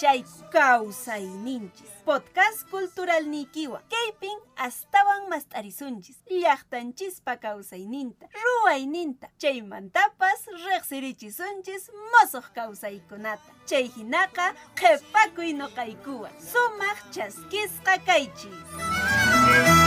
historia. Ñankaypiña kashayku kawsayninchis. Podcast cultural nikiwa. Kaypin astawan mast'arisunchis. Llaqtanchispa kawsayninta, ruwayninta. Chaymantapas riqsirichisunchis mosoq kawsaykunata. Chay hinaqa qhipakuy noqaykuwan. Sumaq chaskisqa kaychis. Alillancho y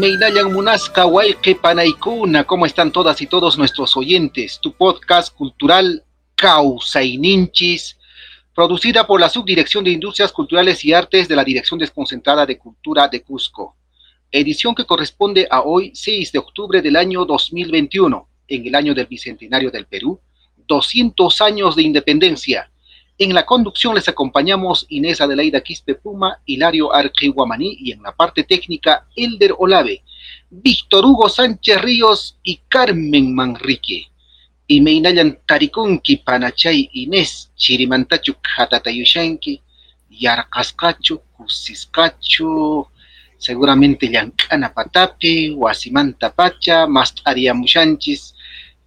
Meinayan Munasca, Waique Panaikuna, ¿cómo están todas y todos nuestros oyentes? Tu podcast cultural Causaininchis, producida por la Subdirección de Industrias Culturales y Artes de la Dirección Desconcentrada de Cultura de Cusco. Edición que corresponde a hoy, 6 de octubre del año 2021, en el año del Bicentenario del Perú, 200 años de independencia en la conducción les acompañamos Inés Adelaida Quispe Puma, Hilario Arquiguamaní y en la parte técnica Elder Olave, Víctor Hugo Sánchez Ríos y Carmen Manrique. Y meinayan tarikunki panachay Inés chirimantachu hatatayushanki, yarqasqachu, kusisqachu, seguramente llank'ana patapi, wasimanta pacha, mast'ariamushanchis,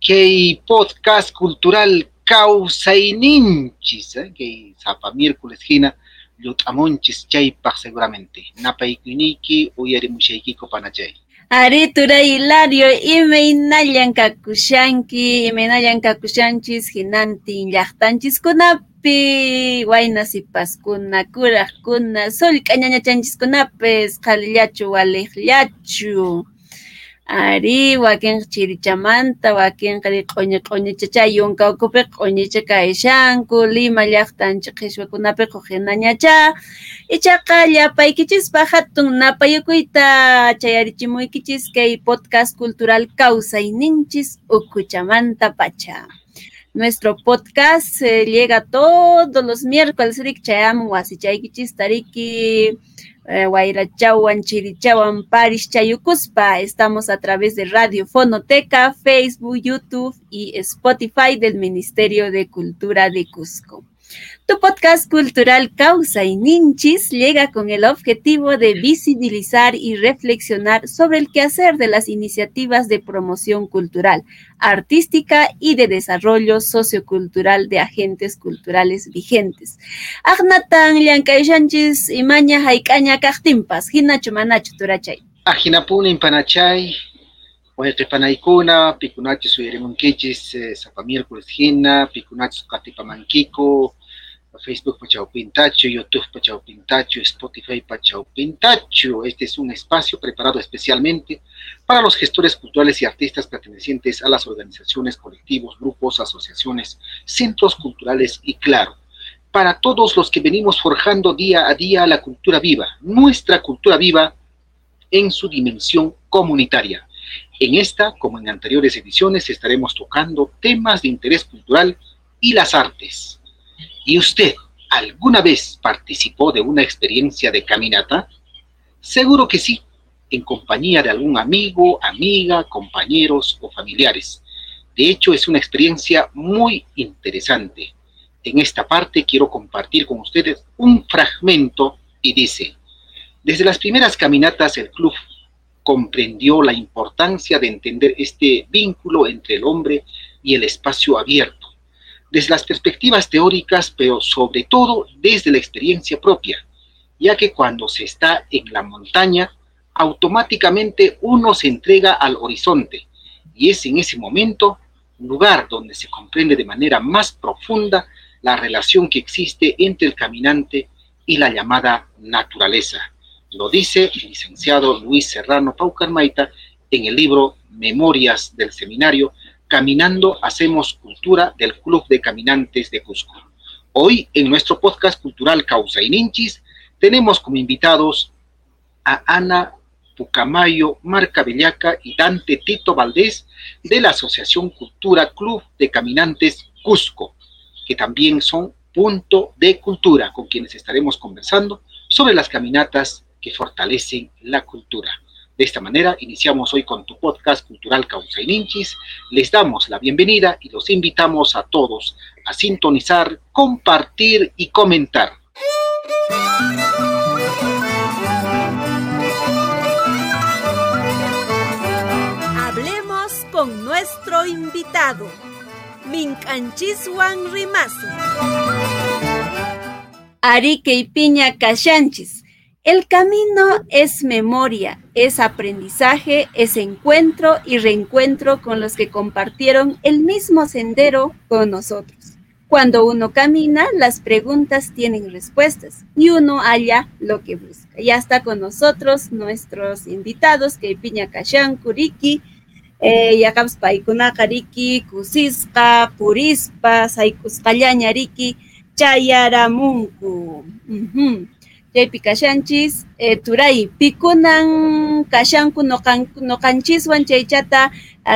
kay podcast cultural kawsayninchis, eh, que sapa miércoles hina llut'amunchis chaypaq seguramente. Napaykuyniyki uyarimushaykiko panachay. Ari turay Hilario, imaynallan kakushanki, imaynallan kakushanchis hinantin llaqtanchiskunapi, wayna sipaskuna, kuraqkuna, sullk'añañachanchiskunapis, qhalillachu waliqllachu. Ari wakin chirichamanta, wakin qhari q'uñi q'uñichachay yunka ukupi q'uñicha kayshanku, Lima llaqtanchik qhichwakunapi hinañachá. Ichaqa llapaykichispa hatun napayukuyta chayarichimuykichis kay podcast cultural Kawsayninchis Ukuchamanta pacha. Nuestro podcast eh, llega todos los miércoles, rik chayamun wasichaykichis tariki Chirichawan, Paris, Chayucuspa. Estamos a través de Radio Fonoteca, Facebook, YouTube y Spotify del Ministerio de Cultura de Cusco. Tu podcast cultural Causa y Ninchis llega con el objetivo de visibilizar y reflexionar sobre el quehacer de las iniciativas de promoción cultural, artística y de desarrollo sociocultural de agentes culturales vigentes. Agnatan imaña hinachu manachu turachay. Ajinapuna impanachay, Huayqipanaykuna, pikunachis uyarimunkichis, eh, sapa miércoles hina, pikunachis qatipamankiku, Facebook Pachau YouTube Pachau Spotify Pachau Este es un espacio preparado especialmente para los gestores culturales y artistas pertenecientes a las organizaciones, colectivos, grupos, asociaciones, centros culturales y claro, para todos los que venimos forjando día a día la cultura viva, nuestra cultura viva en su dimensión comunitaria. En esta, como en anteriores ediciones, estaremos tocando temas de interés cultural y las artes. ¿Y usted alguna vez participó de una experiencia de caminata? Seguro que sí, en compañía de algún amigo, amiga, compañeros o familiares. De hecho, es una experiencia muy interesante. En esta parte quiero compartir con ustedes un fragmento y dice, desde las primeras caminatas el club comprendió la importancia de entender este vínculo entre el hombre y el espacio abierto desde las perspectivas teóricas, pero sobre todo desde la experiencia propia, ya que cuando se está en la montaña, automáticamente uno se entrega al horizonte y es en ese momento lugar donde se comprende de manera más profunda la relación que existe entre el caminante y la llamada naturaleza. Lo dice el licenciado Luis Serrano Paucarmaita en el libro Memorias del Seminario, Caminando Hacemos Cultura del Club de Caminantes de Cusco. Hoy en nuestro podcast cultural Causa y Ninchis tenemos como invitados a Ana Pucamayo, Marca Bellaca y Dante Tito Valdés de la Asociación Cultura Club de Caminantes Cusco, que también son punto de cultura, con quienes estaremos conversando sobre las caminatas que fortalecen la cultura. De esta manera, iniciamos hoy con tu podcast cultural Causa y Ninchis. Les damos la bienvenida y los invitamos a todos a sintonizar, compartir y comentar. Hablemos con nuestro invitado, Minchanchis Rimasu. Arique y Piña Cachanchis el camino es memoria, es aprendizaje, es encuentro y reencuentro con los que compartieron el mismo sendero con nosotros. Cuando uno camina, las preguntas tienen respuestas y uno halla lo que busca. Ya está con nosotros nuestros invitados, que Piña Kashan, Kuriki, eh, Yakabs Paikuna Kariki, Kusisqa, Purispa, Saikusqallañariki, Chayaramunku. Chaypi kashanchis eh, turay pikunan kashanku noqan noqanchiswan chaychata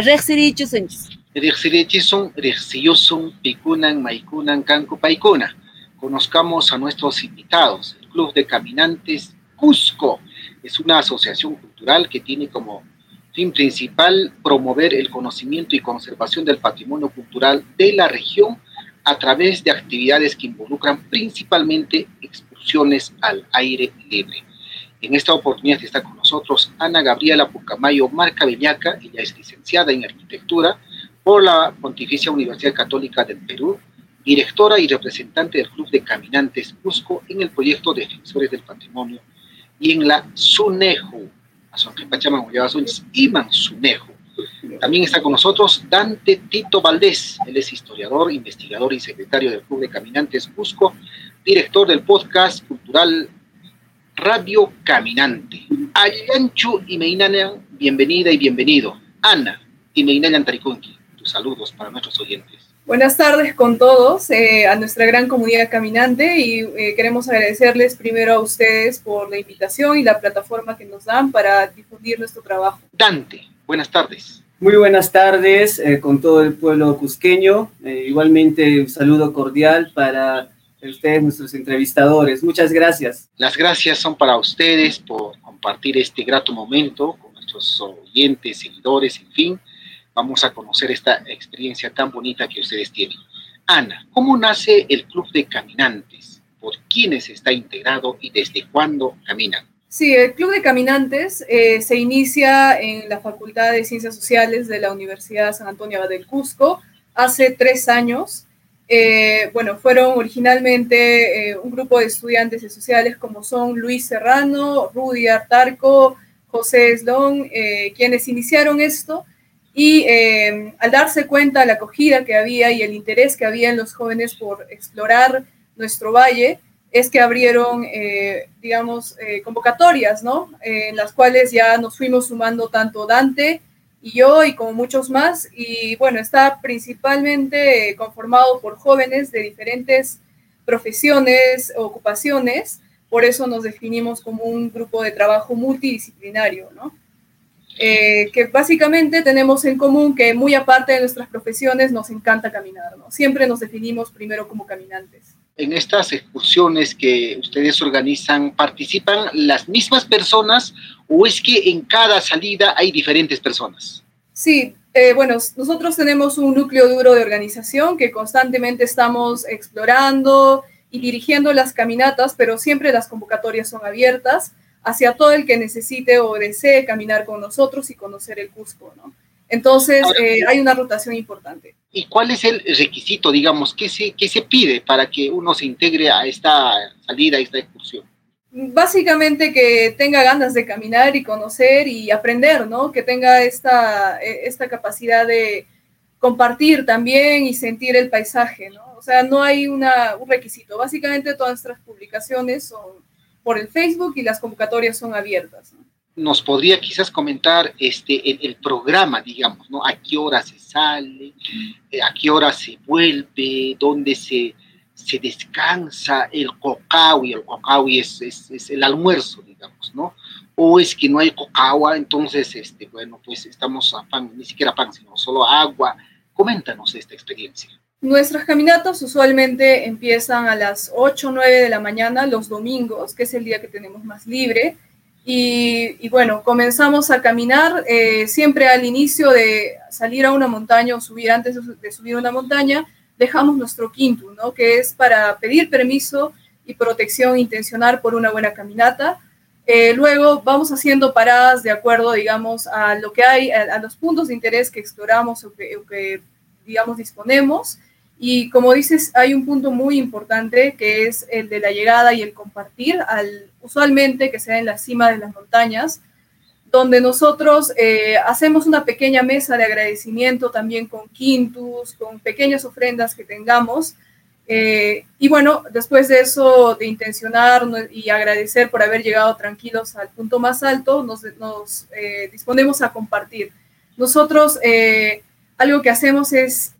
riqsirichusunchis riqsirichisun riqsiyusun pikunan maykunan kanku paikuna. Conozcamos a nuestros invitados. El Club de Caminantes Cusco es una asociación cultural que tiene como fin principal promover el conocimiento y conservación del patrimonio cultural de la región a través de actividades que involucran principalmente al aire libre. En esta oportunidad está con nosotros Ana Gabriela Pucamayo Marca Villaca, ella es licenciada en arquitectura por la Pontificia Universidad Católica del Perú, directora y representante del Club de Caminantes Cusco en el proyecto Defensores del Patrimonio y en la SUNEJU, Iman SUNEJU. También está con nosotros Dante Tito Valdés, él es historiador, investigador y secretario del Club de Caminantes Cusco, director del podcast cultural Radio Caminante. Allanchu y Meinanan, bienvenida y bienvenido. Ana y Meinanan Tarikunki, tus saludos para nuestros oyentes. Buenas tardes con todos, eh, a nuestra gran comunidad caminante y eh, queremos agradecerles primero a ustedes por la invitación y la plataforma que nos dan para difundir nuestro trabajo. Dante, buenas tardes. Muy buenas tardes eh, con todo el pueblo cusqueño. igualmente un saludo cordial para ustedes, nuestros entrevistadores. Muchas gracias. Las gracias son para ustedes por compartir este grato momento con nuestros oyentes, seguidores, en fin. Vamos a conocer esta experiencia tan bonita que ustedes tienen. Ana, ¿cómo nace el Club de Caminantes? ¿Por quiénes está integrado y desde cuándo caminan? Sí, el Club de Caminantes eh, se inicia en la Facultad de Ciencias Sociales de la Universidad San Antonio del Cusco hace tres años. Eh, bueno, fueron originalmente eh, un grupo de estudiantes sociales como son Luis Serrano, Rudy Artarco, José Slon, eh, quienes iniciaron esto y al darse cuenta de la acogida que había y el interés que había en los jóvenes por explorar nuestro valle, es que abrieron, digamos, convocatorias, ¿no? en las cuales ya nos fuimos sumando tanto Dante, y yo y como muchos más. Y bueno, está principalmente conformado por jóvenes de diferentes profesiones, ocupaciones, por eso nos definimos como un grupo de trabajo multidisciplinario, ¿no? Eh, que básicamente tenemos en común que muy aparte de nuestras profesiones nos encanta caminar, ¿no? Siempre nos definimos primero como caminantes. En estas excursiones que ustedes organizan, ¿participan las mismas personas o es que en cada salida hay diferentes personas? Sí, eh, bueno, nosotros tenemos un núcleo duro de organización que constantemente estamos explorando y dirigiendo las caminatas, pero siempre las convocatorias son abiertas hacia todo el que necesite o desee caminar con nosotros y conocer el Cusco, ¿no? Entonces, eh, hay una rotación importante. ¿Y cuál es el requisito, digamos, qué se, qué se pide para que uno se integre a esta salida, a esta excursión? Básicamente que tenga ganas de caminar y conocer y aprender, ¿no? Que tenga esta, e, esta capacidad de compartir también y sentir el paisaje, ¿no? O sea, no hay una, un requisito. Básicamente todas nuestras publicaciones son por el Facebook y las convocatorias son abiertas. ¿no? Nos podría quizás comentar este, el, programa, digamos, ¿no? A qué hora se sale, a qué hora se vuelve, dónde se, se descansa el y el cocawi es, es, el almuerzo, digamos, ¿no? O es que no hay cocagua, entonces, este, bueno, pues estamos a pan, ni siquiera pan, sino solo agua. Coméntanos esta experiencia. Nuestras caminatas usualmente empiezan a las 8 o 9 de la mañana los domingos, que es el día que tenemos más libre, Y, bueno, comenzamos a caminar eh, siempre al inicio de salir a una montaña o subir, antes de subir una montaña, dejamos nuestro quinto, ¿no? que es para pedir permiso y protección intencional por una buena caminata. Eh, luego vamos haciendo paradas de acuerdo, digamos, a lo que hay, a, los puntos de interés que exploramos o que, o que, digamos, disponemos. Y como dices, hay un punto muy importante que es el de la llegada y el compartir, al, usualmente que sea en la cima de las montañas, donde nosotros eh, hacemos una pequeña mesa de agradecimiento también con quintus, con pequeñas ofrendas que tengamos. Eh, y bueno, después de eso, de intencionar y agradecer por haber llegado tranquilos al punto más alto, nos, nos eh, disponemos a compartir. Nosotros algo que hacemos es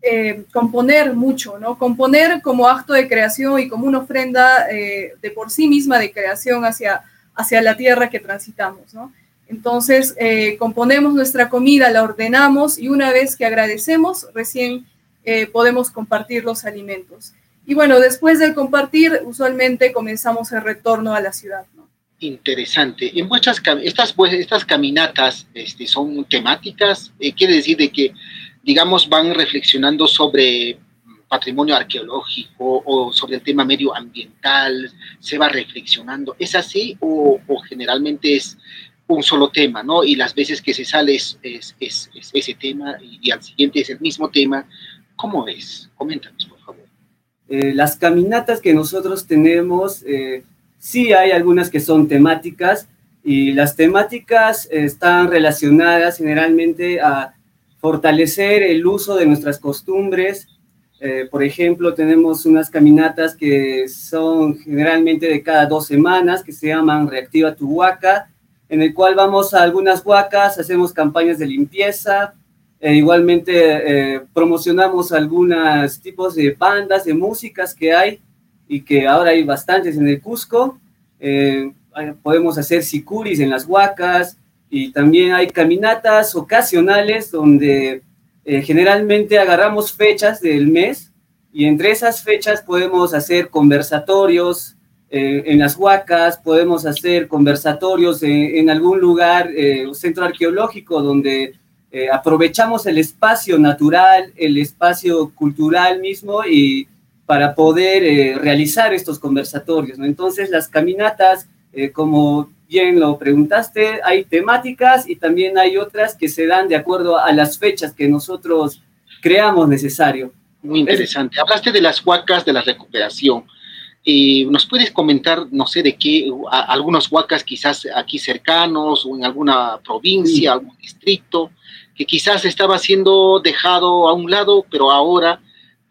componer mucho, ¿no? Componer como acto de creación y como una ofrenda de por sí misma de creación hacia, hacia la tierra que transitamos, ¿no? Entonces, eh, componemos nuestra comida, la ordenamos y una vez que agradecemos, recién eh, podemos compartir los alimentos. Y bueno, después del compartir, usualmente comenzamos el retorno a la ciudad. Interesante. En vuestras estas, estas caminatas este, son temáticas, eh, quiere decir de que, digamos, van reflexionando sobre patrimonio arqueológico o sobre el tema medioambiental, se va reflexionando. ¿Es así o generalmente es un solo tema, ¿no? Y las veces que se sale es, ese tema y, al siguiente es el mismo tema. ¿Cómo ves? Coméntanos, por favor. Eh, las caminatas que nosotros tenemos, eh, sí hay algunas que son temáticas y las temáticas están relacionadas generalmente a fortalecer el uso de nuestras costumbres. Eh, por ejemplo, tenemos unas caminatas que son generalmente de cada dos semanas, que se llaman Reactiva tu Huaca, en el cual vamos a algunas huacas, hacemos campañas de limpieza, e igualmente eh, promocionamos algunos tipos de bandas, de músicas que hay y que ahora hay bastantes en el Cusco. Eh, podemos hacer sicuris en las huacas y también hay caminatas ocasionales donde eh, generalmente agarramos fechas del mes y entre esas fechas podemos hacer conversatorios, eh, en las huacas, podemos hacer conversatorios en, algún lugar, eh, centro arqueológico, donde aprovechamos el espacio natural, el espacio cultural mismo y para poder realizar estos conversatorios. Entonces, las caminatas, como bien lo preguntaste, hay temáticas y también hay otras que se dan de acuerdo a las fechas que nosotros creamos necesario. Muy interesante. Hablaste de las huacas de la recuperación. Eh, ¿Nos puedes comentar, no sé, de qué, algunos huacas quizás aquí cercanos o en alguna provincia, algún distrito, que quizás estaba siendo dejado a un lado, pero ahora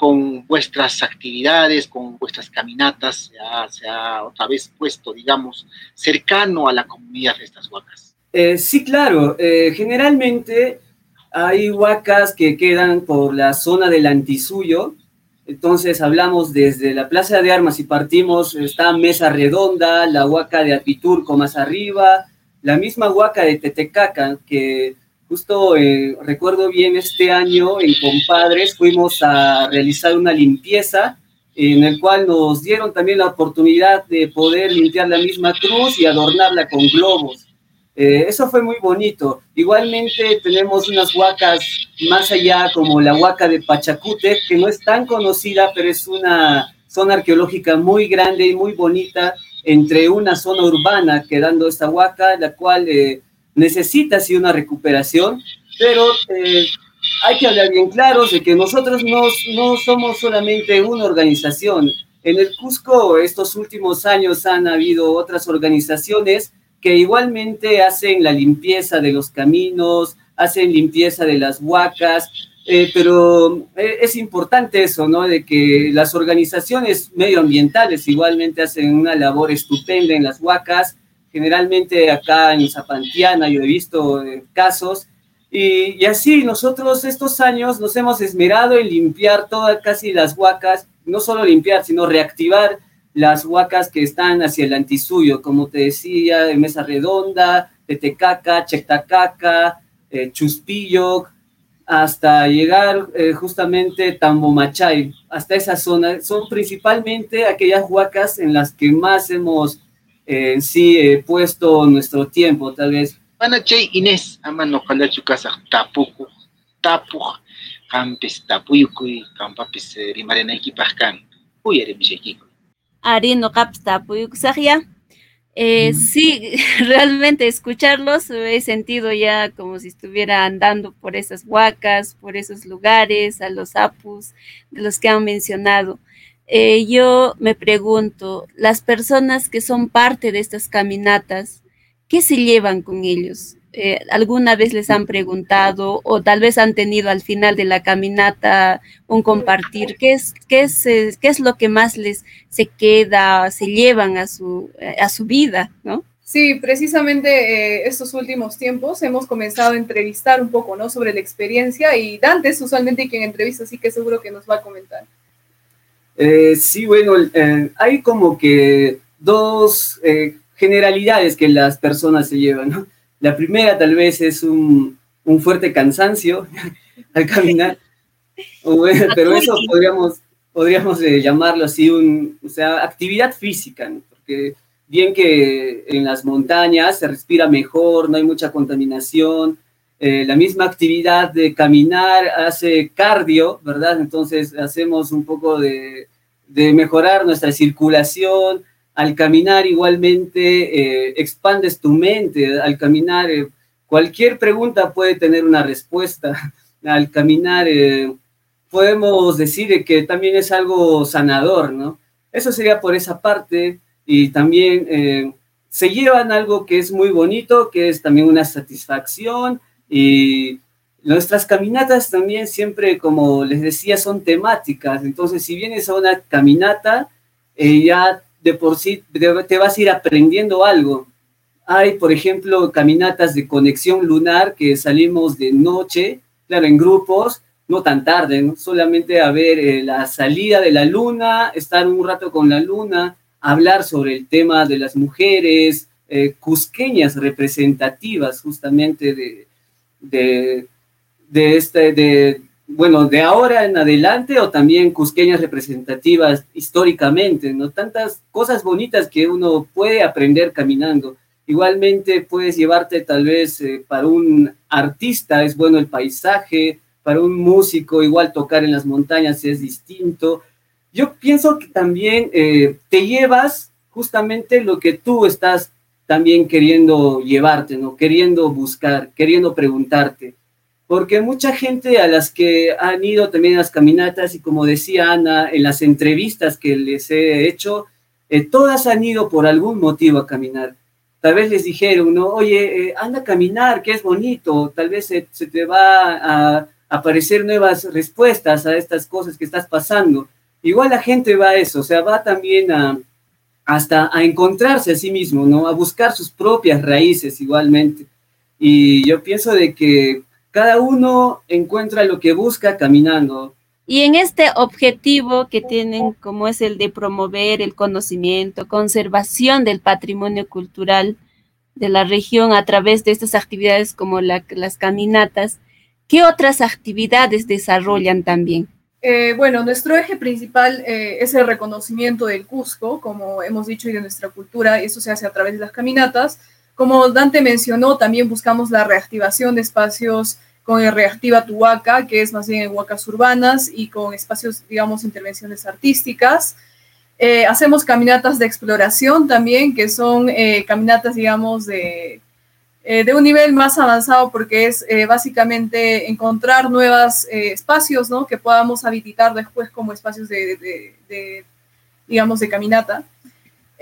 con vuestras actividades, con vuestras caminatas, se ha, otra vez puesto, digamos, cercano a la comunidad de estas huacas? Eh, sí, claro. Eh, generalmente hay huacas que quedan por la zona del Antisuyo, entonces hablamos desde la Plaza de Armas y partimos, está Mesa Redonda, la Huaca de Apiturco más arriba, la misma Huaca de Tetecaca, que justo eh, recuerdo bien este año en Compadres fuimos a realizar una limpieza en el cual nos dieron también la oportunidad de poder limpiar la misma cruz y adornarla con globos. Eh, eso fue muy bonito. Igualmente tenemos unas huacas más allá, como la huaca de Pachacute, que no es tan conocida, pero es una zona arqueológica muy grande y muy bonita entre una zona urbana, quedando esta huaca, la cual eh, necesita sí una recuperación, pero eh, hay que hablar bien claro de que nosotros no, no somos solamente una organización. En el Cusco estos últimos años han habido otras organizaciones que igualmente hacen la limpieza de los caminos, hacen limpieza de las huacas, eh, pero eh, es importante eso, ¿no? De que las organizaciones medioambientales igualmente hacen una labor estupenda en las huacas. Generalmente acá en Zapantiana yo he visto eh, casos y, y, así nosotros estos años nos hemos esmerado en limpiar todas casi las huacas, no solo limpiar, sino reactivar las huacas que están hacia el antisuyo, como te decía, de Mesa Redonda, Tetecaca, Chectacaca, eh, Chuspillo, hasta llegar eh, justamente Tambomachay, hasta esa zona. Son principalmente aquellas huacas en las que más hemos eh, en sí eh, puesto nuestro tiempo, tal vez. Panachay Inés, ama no jalachu casa tapuku, tapu, campes tapuyukuy, campapis rimarena equipascan, uyere mishekiko. Ari no caps tapuyukusaya. Eh, sí, realmente escucharlos he sentido ya como si estuviera andando por esas huacas, por esos lugares, a los apus de los que han mencionado. Eh, yo me pregunto, las personas que son parte de estas caminatas, ¿qué se llevan con ellos? Eh, ¿Alguna vez les han preguntado o tal vez han tenido al final de la caminata un compartir? ¿Qué es, qué es, eh, qué es lo que más les se queda, se llevan a su, a su vida, ¿no? Sí, precisamente estos últimos tiempos hemos comenzado a entrevistar un poco, ¿no? Sobre la experiencia y Dante es usualmente quien entrevista, así que seguro que nos va a comentar. Eh, sí, bueno, eh, hay como que dos eh, generalidades que las personas se llevan, ¿no? La primera tal vez es un, un fuerte cansancio al caminar, o bueno, pero eso podríamos, podríamos llamarlo así, un, o sea, actividad física, ¿no? porque bien que en las montañas se respira mejor, no hay mucha contaminación, eh, la misma actividad de caminar hace cardio, ¿verdad? Entonces hacemos un poco de, de mejorar nuestra circulación. Al caminar igualmente eh, expandes tu mente. Al caminar eh, cualquier pregunta puede tener una respuesta. Al caminar eh, podemos decir que también es algo sanador, ¿no? Eso sería por esa parte y también se llevan algo que es muy bonito, que es también una satisfacción y nuestras caminatas también siempre, como les decía, son temáticas. Entonces, si vienes a una caminata, eh, ya de por sí te, vas a ir aprendiendo algo. Hay, por ejemplo, caminatas de conexión lunar que salimos de noche, claro, en grupos, no tan tarde, solamente a ver eh, la salida de la luna, estar un rato con la luna, hablar sobre el tema de las mujeres, eh, cusqueñas representativas justamente de, de este, de, bueno, de ahora en adelante o también cusqueñas representativas históricamente, ¿no? Tantas cosas bonitas que uno puede aprender caminando. Igualmente puedes llevarte tal vez eh, para un artista, es bueno el paisaje, para un músico igual tocar en las montañas es distinto. Yo pienso que también eh, te llevas justamente lo que tú estás también queriendo llevarte, ¿no? Queriendo buscar, queriendo preguntarte porque mucha gente a las que han ido también a las caminatas y como decía Ana, en las entrevistas que les he hecho, eh, todas han ido por algún motivo a caminar. Tal vez les dijeron, ¿no? Oye, eh, anda a caminar, que es bonito, tal vez se, se te va a, aparecer nuevas respuestas a estas cosas que estás pasando. Igual la gente va a eso, o sea, va también a, hasta a encontrarse a sí mismo, ¿no? A buscar sus propias raíces igualmente. Y yo pienso de que cada uno encuentra lo que busca caminando. Y en este objetivo que tienen, como es el de promover el conocimiento, conservación del patrimonio cultural de la región a través de estas actividades como la, las caminatas, ¿qué otras actividades desarrollan también? Eh, bueno, nuestro eje principal eh, es el reconocimiento del Cusco, como hemos dicho, y de nuestra cultura, y eso se hace a través de las caminatas, como Dante mencionó, también buscamos la reactivación de espacios con el Reactiva Tuhuaca, que es más bien en huacas urbanas y con espacios, digamos, intervenciones artísticas. Eh, hacemos caminatas de exploración también, que son eh, caminatas, digamos, de, eh, de, un nivel más avanzado porque es básicamente encontrar nuevos espacios, ¿no? Que podamos habilitar después como espacios de, digamos, de caminata.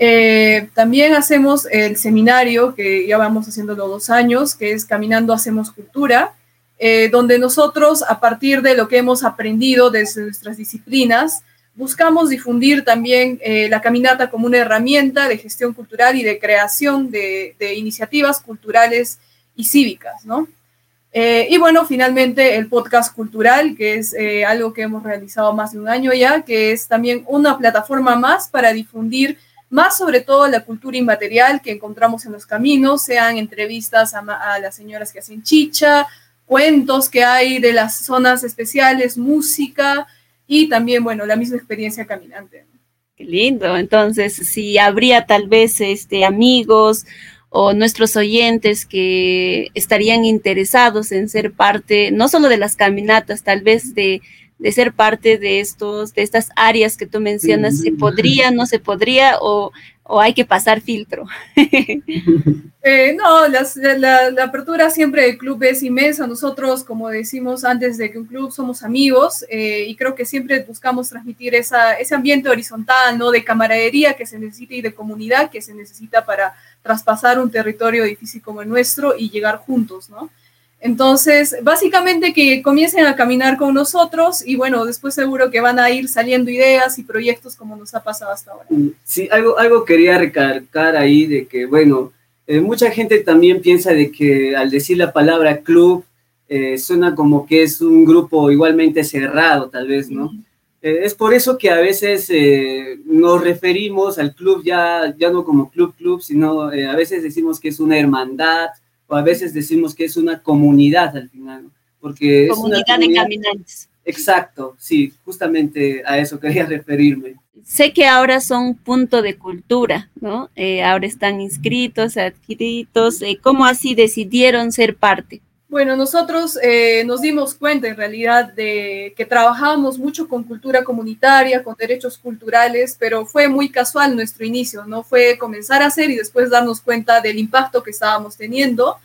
Eh, también hacemos el seminario que ya vamos haciendo los dos años, que es Caminando Hacemos Cultura, eh, donde nosotros, a partir de lo que hemos aprendido desde nuestras disciplinas, buscamos difundir también eh, la caminata como una herramienta de gestión cultural y de creación de, iniciativas culturales y cívicas, ¿no? y bueno, finalmente el podcast cultural, que es algo que hemos realizado más de un año ya, que es también una plataforma más para difundir más sobre todo la cultura inmaterial que encontramos en los caminos, sean entrevistas a, las señoras que hacen chicha, cuentos que hay de las zonas especiales, música y también, bueno, la misma experiencia caminante. Qué lindo. Entonces, si habría tal vez este, amigos o nuestros oyentes que estarían interesados en ser parte, no solo de las caminatas, tal vez de, de ser parte de estos, de estas áreas que tú mencionas, ¿se podría, no se podría o, o hay que pasar filtro? eh, no, las, la, la, apertura siempre del club es inmensa. Nosotros, como decimos antes de que un club, somos amigos eh, y creo que siempre buscamos transmitir esa, ese ambiente horizontal, ¿no? De camaradería que se necesita y de comunidad que se necesita para traspasar un territorio difícil como el nuestro y llegar juntos, ¿no? Entonces, básicamente que comiencen a caminar con nosotros y bueno, después seguro que van a ir saliendo ideas y proyectos como nos ha pasado hasta ahora. Mm, sí, algo, algo quería recalcar ahí de que, bueno, eh, mucha gente también piensa de que al decir la palabra club eh, suena como que es un grupo igualmente cerrado, tal vez, ¿no? Eh, es por eso que a veces nos referimos al club ya, ya no como club club, sino a veces decimos que es una hermandad o a veces decimos que es una comunidad al final, ¿no? porque comunidad, es una comunidad de caminantes. Exacto, sí, justamente a eso quería referirme. Sé que ahora son punto de cultura, ¿no? Eh, ahora están inscritos, adquiridos. Eh, ¿Cómo así decidieron ser parte? Bueno, nosotros eh, nos dimos cuenta en realidad de que trabajábamos mucho con cultura comunitaria, con derechos culturales, pero fue muy casual nuestro inicio, ¿no? Fue comenzar a hacer y después darnos cuenta del impacto que estábamos teniendo.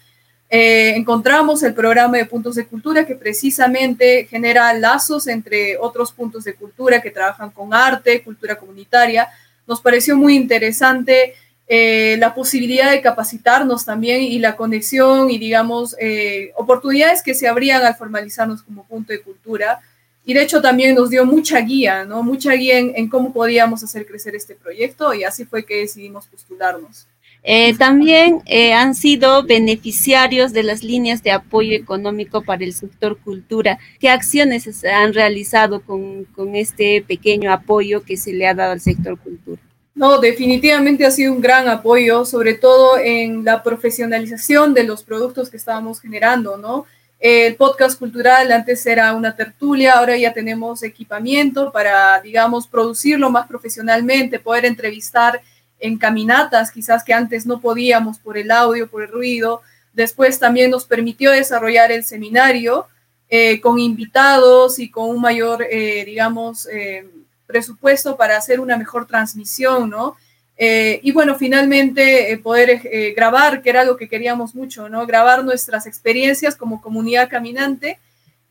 Eh, encontramos el programa de puntos de cultura que precisamente genera lazos entre otros puntos de cultura que trabajan con arte, cultura comunitaria. Nos pareció muy interesante eh, la posibilidad de capacitarnos también y la conexión y, digamos, eh, oportunidades que se abrían al formalizarnos como punto de cultura. Y de hecho también nos dio mucha guía, ¿no? Mucha guía en, cómo podíamos hacer crecer este proyecto y así fue que decidimos postularnos. Eh, también han sido beneficiarios de las líneas de apoyo económico para el sector cultura. ¿Qué acciones se han realizado con, con este pequeño apoyo que se le ha dado al sector cultura? No, definitivamente ha sido un gran apoyo, sobre todo en la profesionalización de los productos que estábamos generando, ¿no? El podcast cultural antes era una tertulia, ahora ya tenemos equipamiento para, digamos, producirlo más profesionalmente, poder entrevistar en caminatas, quizás que antes no podíamos por el audio, por el ruido. Después también nos permitió desarrollar el seminario eh, con invitados y con un mayor, eh, digamos, eh, presupuesto para hacer una mejor transmisión, ¿no? Eh, y bueno, finalmente eh, poder eh, grabar, que era algo que queríamos mucho, ¿no? Grabar nuestras experiencias como comunidad caminante.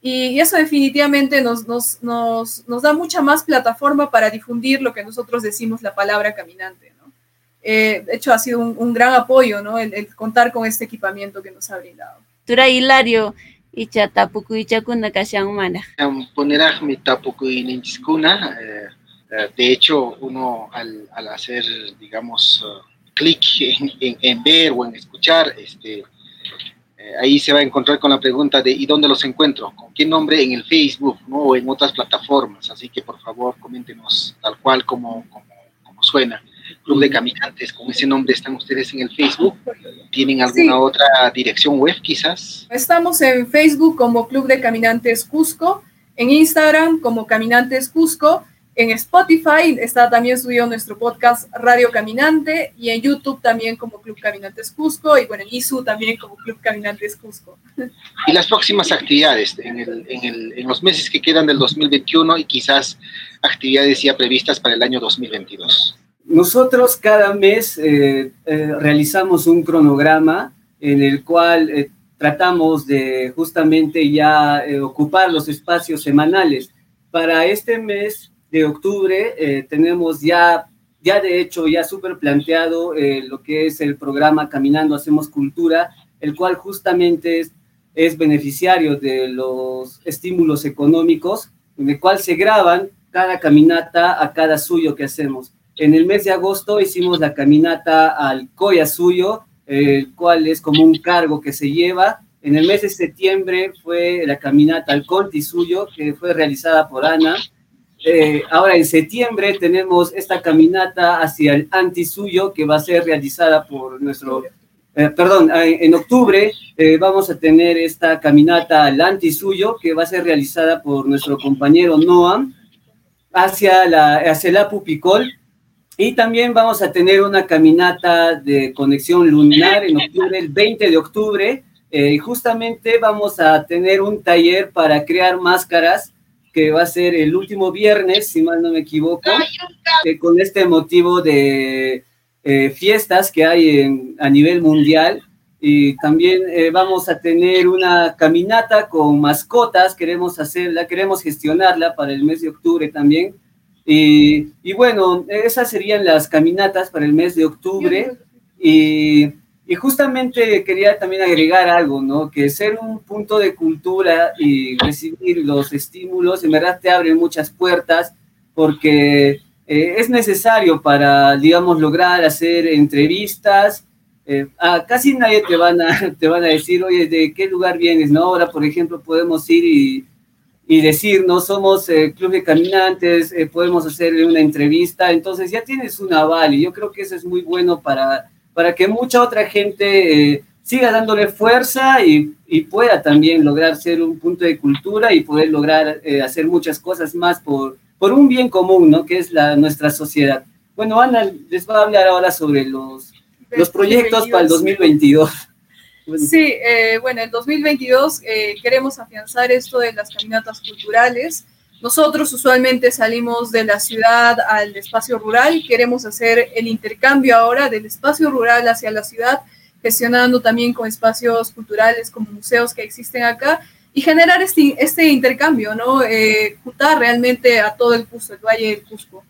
Y, eso definitivamente nos, nos, nos, nos, da mucha más plataforma para difundir lo que nosotros decimos la palabra caminante, ¿no? de hecho, ha sido un, un gran apoyo, ¿no? El, el, contar con este equipamiento que nos ha brindado. Tura Hilario, icha tapuku ichakuna kashanmana. Ponerajmi tapuku ininchiskuna, eh, de hecho, uno al, al hacer, digamos, uh, clic en, en, en, ver o en escuchar, este, eh, ahí se va a encontrar con la pregunta de ¿y dónde los encuentro? ¿Con qué nombre? En el Facebook ¿no? o en otras plataformas. Así que por favor coméntenos tal cual como, como, como suena. Club de Caminantes, con ese nombre están ustedes en el Facebook. ¿Tienen alguna sí. otra dirección web quizás? Estamos en Facebook como Club de Caminantes Cusco, en Instagram como Caminantes Cusco en Spotify está también subido nuestro podcast Radio Caminante y en YouTube también como Club Caminantes Cusco y bueno, en ISU también como Club Caminantes Cusco. Y las próximas actividades en, el, en, el, en los meses que quedan del 2021 y quizás actividades ya previstas para el año 2022. Nosotros cada mes eh, eh, realizamos un cronograma en el cual eh, tratamos de justamente ya ocupar los espacios semanales. Para este mes de octubre tenemos ya, ya de hecho, ya súper planteado lo que es el programa Caminando Hacemos Cultura, el cual justamente es, es beneficiario de los estímulos económicos, en el cual se graban cada caminata a cada suyo que hacemos. En el mes de agosto hicimos la caminata al Coya Suyo, el cual es como un cargo que se lleva. En el mes de septiembre fue la caminata al Conti Suyo, que fue realizada por Ana. Eh, ahora en septiembre tenemos esta caminata hacia el Antisuyo que va a ser realizada por nuestro, eh, perdón, en octubre eh, vamos a tener esta caminata al Antisuyo que va a ser realizada por nuestro compañero Noam hacia, la, hacia el Apu Picol. Y también vamos a tener una caminata de conexión lunar en octubre, el 20 de octubre. Eh, justamente vamos a tener un taller para crear máscaras que va a ser el último viernes, si mal no me equivoco, eh, con este motivo de eh, fiestas que hay a nivel mundial. Y también vamos a tener una caminata con mascotas, queremos hacerla, queremos gestionarla para el mes de octubre también y, bueno, esas serían las caminatas para el mes de octubre. Y, y, justamente quería también agregar algo, ¿no? Que ser un punto de cultura y recibir los estímulos, en verdad te abre muchas puertas porque eh, es necesario para, digamos, lograr hacer entrevistas. Eh, a casi nadie te van, a, te van a decir, oye, ¿de qué lugar vienes? ¿no? Ahora, por ejemplo, podemos ir y y decir, no somos eh, club de caminantes, eh, podemos hacerle una entrevista, entonces ya tienes un aval y yo creo que eso es muy bueno para, para que mucha otra gente eh, siga dándole fuerza y, y, pueda también lograr ser un punto de cultura y poder lograr hacer muchas cosas más por, por un bien común, ¿no? Que es la, nuestra sociedad. Bueno, Ana les va a hablar ahora sobre los, los proyectos para el 2022. Sí, eh, bueno, en 2022 eh, queremos afianzar esto de las caminatas culturales. Nosotros usualmente salimos de la ciudad al espacio rural, queremos hacer el intercambio ahora del espacio rural hacia la ciudad, gestionando también con espacios culturales como museos que existen acá y generar este, este intercambio, ¿no? Eh, juntar realmente a todo el Cusco, el Valle del Cusco.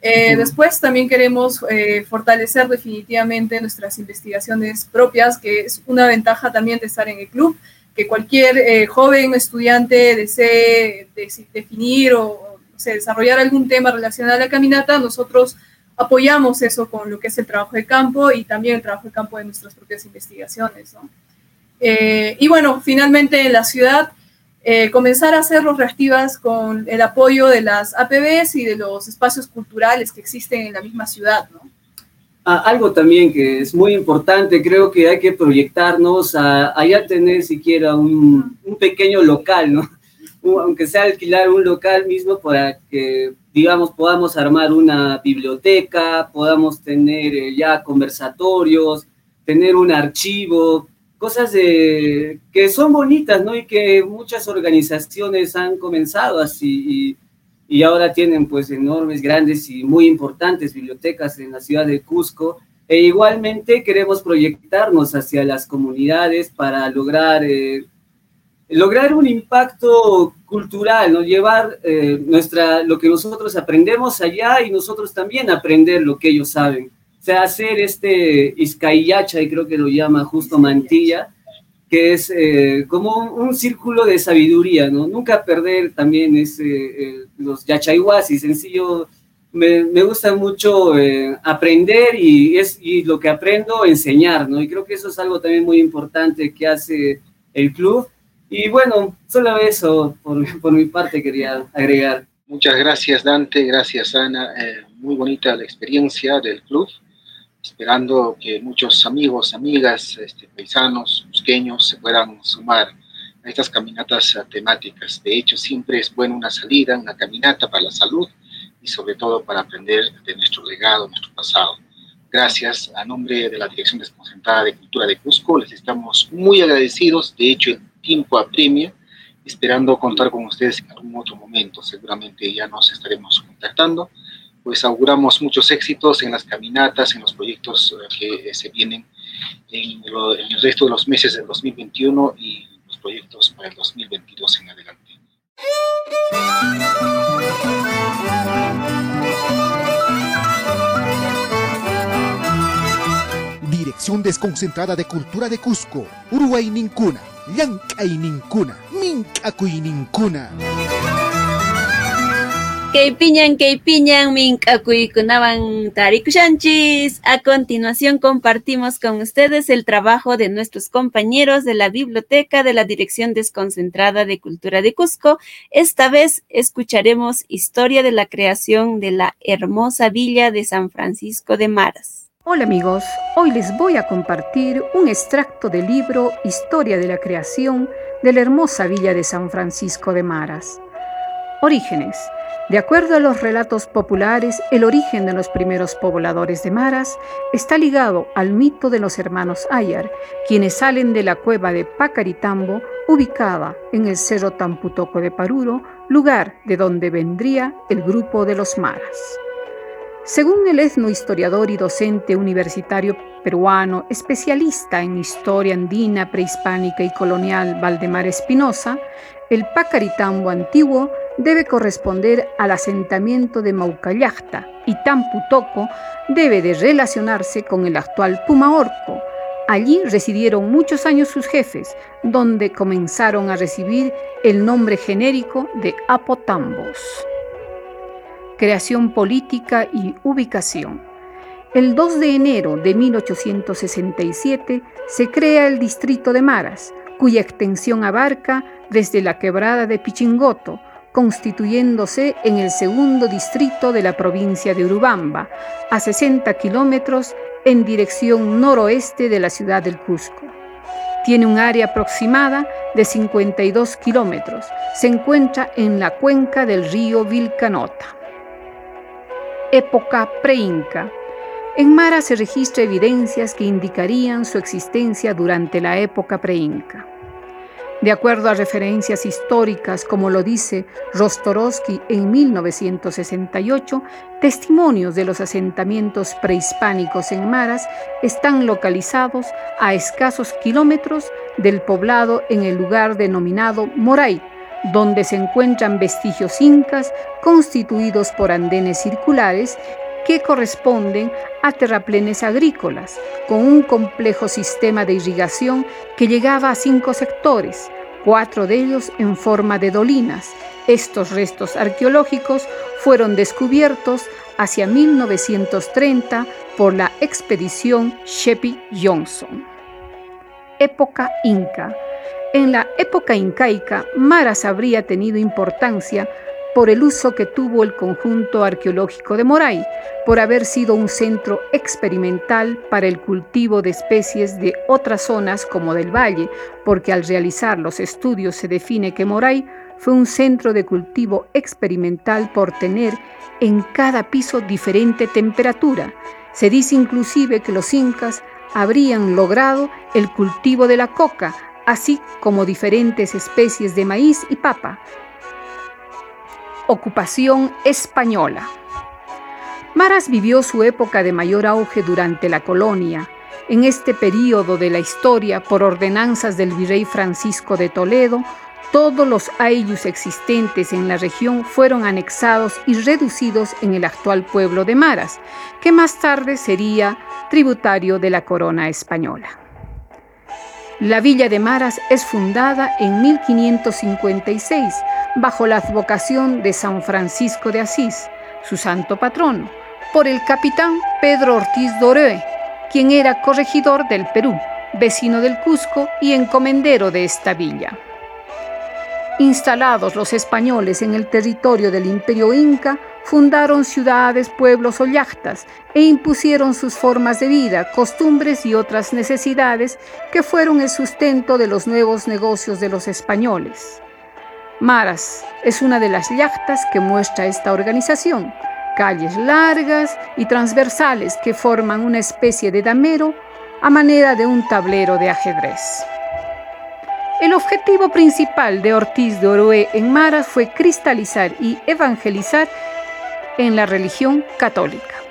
Eh, después también queremos eh, fortalecer definitivamente nuestras investigaciones propias, que es una ventaja también de estar en el club, que cualquier eh, joven estudiante desee definir o, desarrollar algún tema relacionado a la caminata, nosotros apoyamos eso con lo que es el trabajo de campo y también el trabajo de campo de nuestras propias investigaciones. y bueno, finalmente en la ciudad eh, comenzar a hacerlos reactivas con el apoyo de las APBs y de los espacios culturales que existen en la misma ciudad, ¿no? Ah, algo también que es muy importante, creo que hay que proyectarnos a, a tener siquiera un, un, pequeño local, ¿no? aunque sea alquilar un local mismo para que, digamos, podamos armar una biblioteca, podamos tener eh, ya conversatorios, tener un archivo, cosas de, que son bonitas, ¿no? Y que muchas organizaciones han comenzado así y, ahora tienen pues enormes, grandes y muy importantes bibliotecas en la ciudad de Cusco. E igualmente queremos proyectarnos hacia las comunidades para lograr, eh, lograr un impacto cultural, ¿no? Llevar eh, nuestra, lo que nosotros aprendemos allá y nosotros también aprender lo que ellos saben sea, hacer este Izcayacha, y creo que lo llama justo Mantilla, que es eh, como un, círculo de sabiduría, ¿no? Nunca perder también ese, eh, los y sencillo, me, me, gusta mucho eh, aprender y, es, y lo que aprendo, enseñar, ¿no? Y creo que eso es algo también muy importante que hace el club. Y bueno, solo eso por, por mi parte quería agregar. Muchas gracias Dante, gracias Ana, muy bonita la experiencia del club esperando que muchos amigos, amigas, este, paisanos, busqueños se puedan sumar a estas caminatas temáticas. De hecho, siempre es buena una salida, una caminata para la salud y sobre todo para aprender de nuestro legado, nuestro pasado. Gracias a nombre de la Dirección Desconcentrada de Cultura de Cusco, les estamos muy agradecidos. De hecho, el tiempo apremia, esperando contar con ustedes en algún otro momento. Seguramente ya nos estaremos contactando pues auguramos muchos éxitos en las caminatas, en los proyectos eh, que eh, se vienen en, el resto de los meses del 2021 y los proyectos para el 2022 en adelante. Dirección Desconcentrada de Cultura de Cusco, Uruguay Nincuna, Llancay Nincuna, Mincacuy Nincuna. Keipiñan, keipiñan, minkakuykunawan tarikushanchis. A continuación compartimos con ustedes el trabajo de nuestros compañeros de la Biblioteca de la Dirección Desconcentrada de Cultura de Cusco. Esta vez escucharemos historia de la creación de la hermosa villa de San Francisco de Maras. Hola amigos, hoy les voy a compartir un extracto del libro Historia de la creación de la hermosa villa de San Francisco de Maras Orígenes. De acuerdo a los relatos populares, el origen de los primeros pobladores de Maras está ligado al mito de los hermanos Ayar, quienes salen de la cueva de Pacaritambo, ubicada en el cerro Tamputoco de Paruro, lugar de donde vendría el grupo de los Maras. Según el etnohistoriador y docente universitario peruano, especialista en historia andina, prehispánica y colonial Valdemar Espinosa, el Pacaritambo antiguo debe corresponder al asentamiento de Maucallacta y Tamputoco debe de relacionarse con el actual Pumaorco. Allí residieron muchos años sus jefes, donde comenzaron a recibir el nombre genérico de Apotambos creación política y ubicación. El 2 de enero de 1867 se crea el distrito de Maras, cuya extensión abarca desde la quebrada de Pichingoto, constituyéndose en el segundo distrito de la provincia de Urubamba, a 60 kilómetros en dirección noroeste de la ciudad del Cusco. Tiene un área aproximada de 52 kilómetros. Se encuentra en la cuenca del río Vilcanota época preinca. En Mara se registra evidencias que indicarían su existencia durante la época preinca. De acuerdo a referencias históricas, como lo dice Rostorowski en 1968, testimonios de los asentamientos prehispánicos en Maras están localizados a escasos kilómetros del poblado en el lugar denominado Moray, donde se encuentran vestigios incas constituidos por andenes circulares que corresponden a terraplenes agrícolas, con un complejo sistema de irrigación que llegaba a cinco sectores, cuatro de ellos en forma de dolinas. Estos restos arqueológicos fueron descubiertos hacia 1930 por la expedición Sheppy Johnson. Época Inca en la época incaica, Maras habría tenido importancia por el uso que tuvo el conjunto arqueológico de Moray, por haber sido un centro experimental para el cultivo de especies de otras zonas como del valle, porque al realizar los estudios se define que Moray fue un centro de cultivo experimental por tener en cada piso diferente temperatura. Se dice inclusive que los incas habrían logrado el cultivo de la coca, así como diferentes especies de maíz y papa. Ocupación española. Maras vivió su época de mayor auge durante la colonia. En este período de la historia, por ordenanzas del virrey Francisco de Toledo, todos los ayllus existentes en la región fueron anexados y reducidos en el actual pueblo de Maras, que más tarde sería tributario de la corona española. La villa de Maras es fundada en 1556 bajo la advocación de San Francisco de Asís, su santo patrono, por el capitán Pedro Ortiz Doré, quien era corregidor del Perú, vecino del Cusco y encomendero de esta villa. Instalados los españoles en el territorio del imperio inca, fundaron ciudades, pueblos o yachtas e impusieron sus formas de vida, costumbres y otras necesidades que fueron el sustento de los nuevos negocios de los españoles. Maras es una de las yachtas que muestra esta organización, calles largas y transversales que forman una especie de damero a manera de un tablero de ajedrez. El objetivo principal de Ortiz de Oroé en Maras fue cristalizar y evangelizar en la religión católica.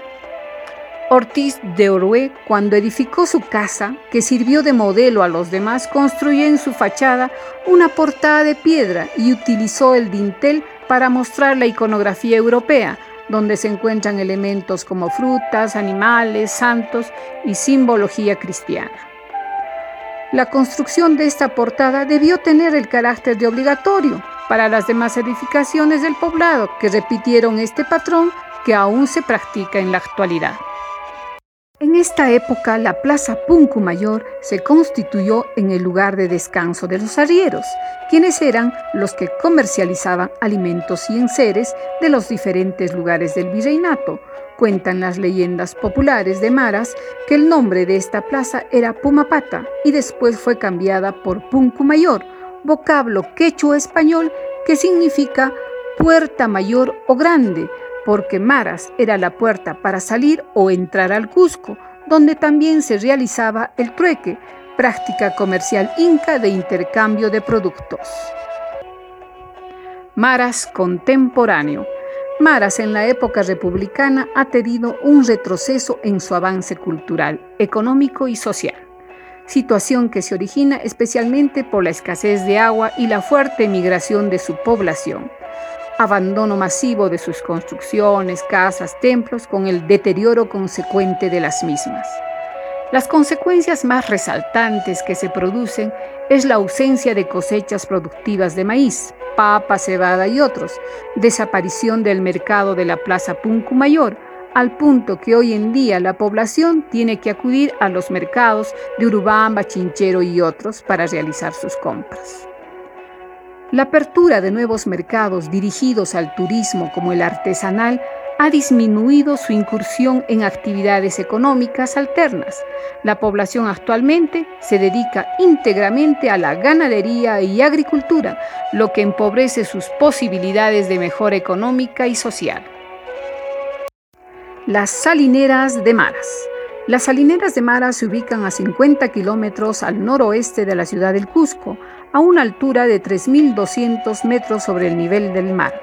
Ortiz de Oroé, cuando edificó su casa, que sirvió de modelo a los demás, construyó en su fachada una portada de piedra y utilizó el dintel para mostrar la iconografía europea, donde se encuentran elementos como frutas, animales, santos y simbología cristiana. La construcción de esta portada debió tener el carácter de obligatorio para las demás edificaciones del poblado que repitieron este patrón que aún se practica en la actualidad. En esta época, la Plaza Puncu Mayor se constituyó en el lugar de descanso de los arrieros, quienes eran los que comercializaban alimentos y enseres de los diferentes lugares del virreinato. Cuentan las leyendas populares de Maras que el nombre de esta plaza era Pumapata y después fue cambiada por Puncu Mayor, vocablo quechua español que significa puerta mayor o grande, porque Maras era la puerta para salir o entrar al Cusco, donde también se realizaba el trueque, práctica comercial inca de intercambio de productos. Maras contemporáneo. Maras en la época republicana ha tenido un retroceso en su avance cultural, económico y social, situación que se origina especialmente por la escasez de agua y la fuerte migración de su población, abandono masivo de sus construcciones, casas, templos, con el deterioro consecuente de las mismas. Las consecuencias más resaltantes que se producen es la ausencia de cosechas productivas de maíz, papa, cebada y otros, desaparición del mercado de la Plaza Puncu Mayor, al punto que hoy en día la población tiene que acudir a los mercados de Urubamba, Chinchero y otros para realizar sus compras. La apertura de nuevos mercados dirigidos al turismo como el artesanal ha disminuido su incursión en actividades económicas alternas. La población actualmente se dedica íntegramente a la ganadería y agricultura, lo que empobrece sus posibilidades de mejora económica y social. Las salineras de Maras. Las salineras de Maras se ubican a 50 kilómetros al noroeste de la ciudad del Cusco, a una altura de 3.200 metros sobre el nivel del mar.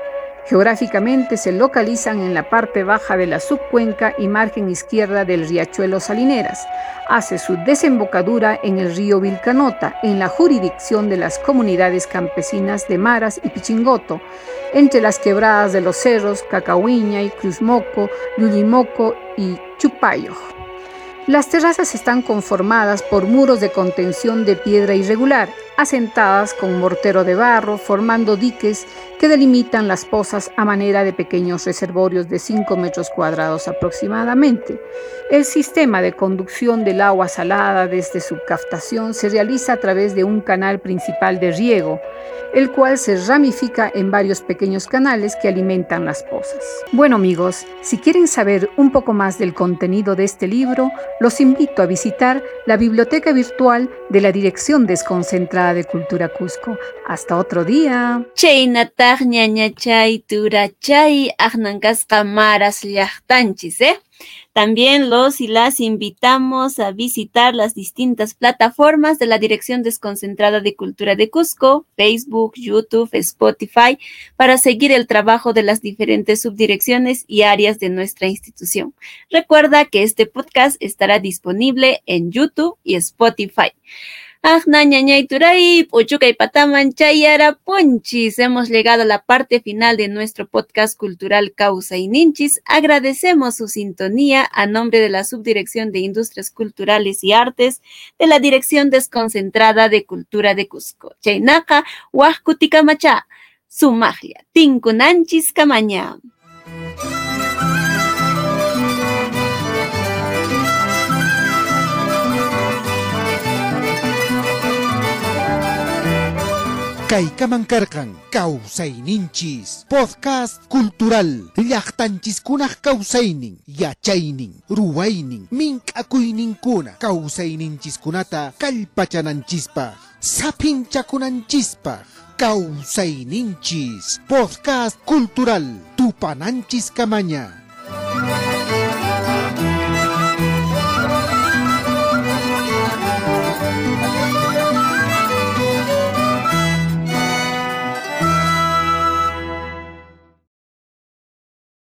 Geográficamente se localizan en la parte baja de la subcuenca y margen izquierda del riachuelo Salineras. Hace su desembocadura en el río Vilcanota, en la jurisdicción de las comunidades campesinas de Maras y Pichingoto, entre las quebradas de los cerros Cacahuiña y Cruzmoco, Yuyimoco y Chupayo. Las terrazas están conformadas por muros de contención de piedra irregular, asentadas con mortero de barro, formando diques que delimitan las pozas a manera de pequeños reservorios de 5 metros cuadrados aproximadamente. El sistema de conducción del agua salada desde su captación se realiza a través de un canal principal de riego, el cual se ramifica en varios pequeños canales que alimentan las pozas. Bueno amigos, si quieren saber un poco más del contenido de este libro, los invito a visitar la biblioteca virtual de la Dirección Desconcentrada de Cultura Cusco. Hasta otro día. ¿Eh? También los y las invitamos a visitar las distintas plataformas de la Dirección Desconcentrada de Cultura de Cusco, Facebook, YouTube, Spotify, para seguir el trabajo de las diferentes subdirecciones y áreas de nuestra institución. Recuerda que este podcast estará disponible en YouTube y Spotify. Ajna ñañay turay, y pataman chayara ponchis. Hemos llegado a la parte final de nuestro podcast cultural Causa y Ninchis. Agradecemos su sintonía a nombre de la Subdirección de Industrias Culturales y Artes de la Dirección Desconcentrada de Cultura de Cusco. Chaynaka, Huascuticamacha, Sumaglia, Tinkunanchis Camaña. Kaykamankarkan Ninchis Podcast cultural Llaqtanchiskunaq kawsaynin yachaynin ruwaynin mink'akuyninkuna kawsayninchiskuna kallpachananchispaq sapinchakunanchispaq Ninchis Podcast cultural Tupananchis kamaña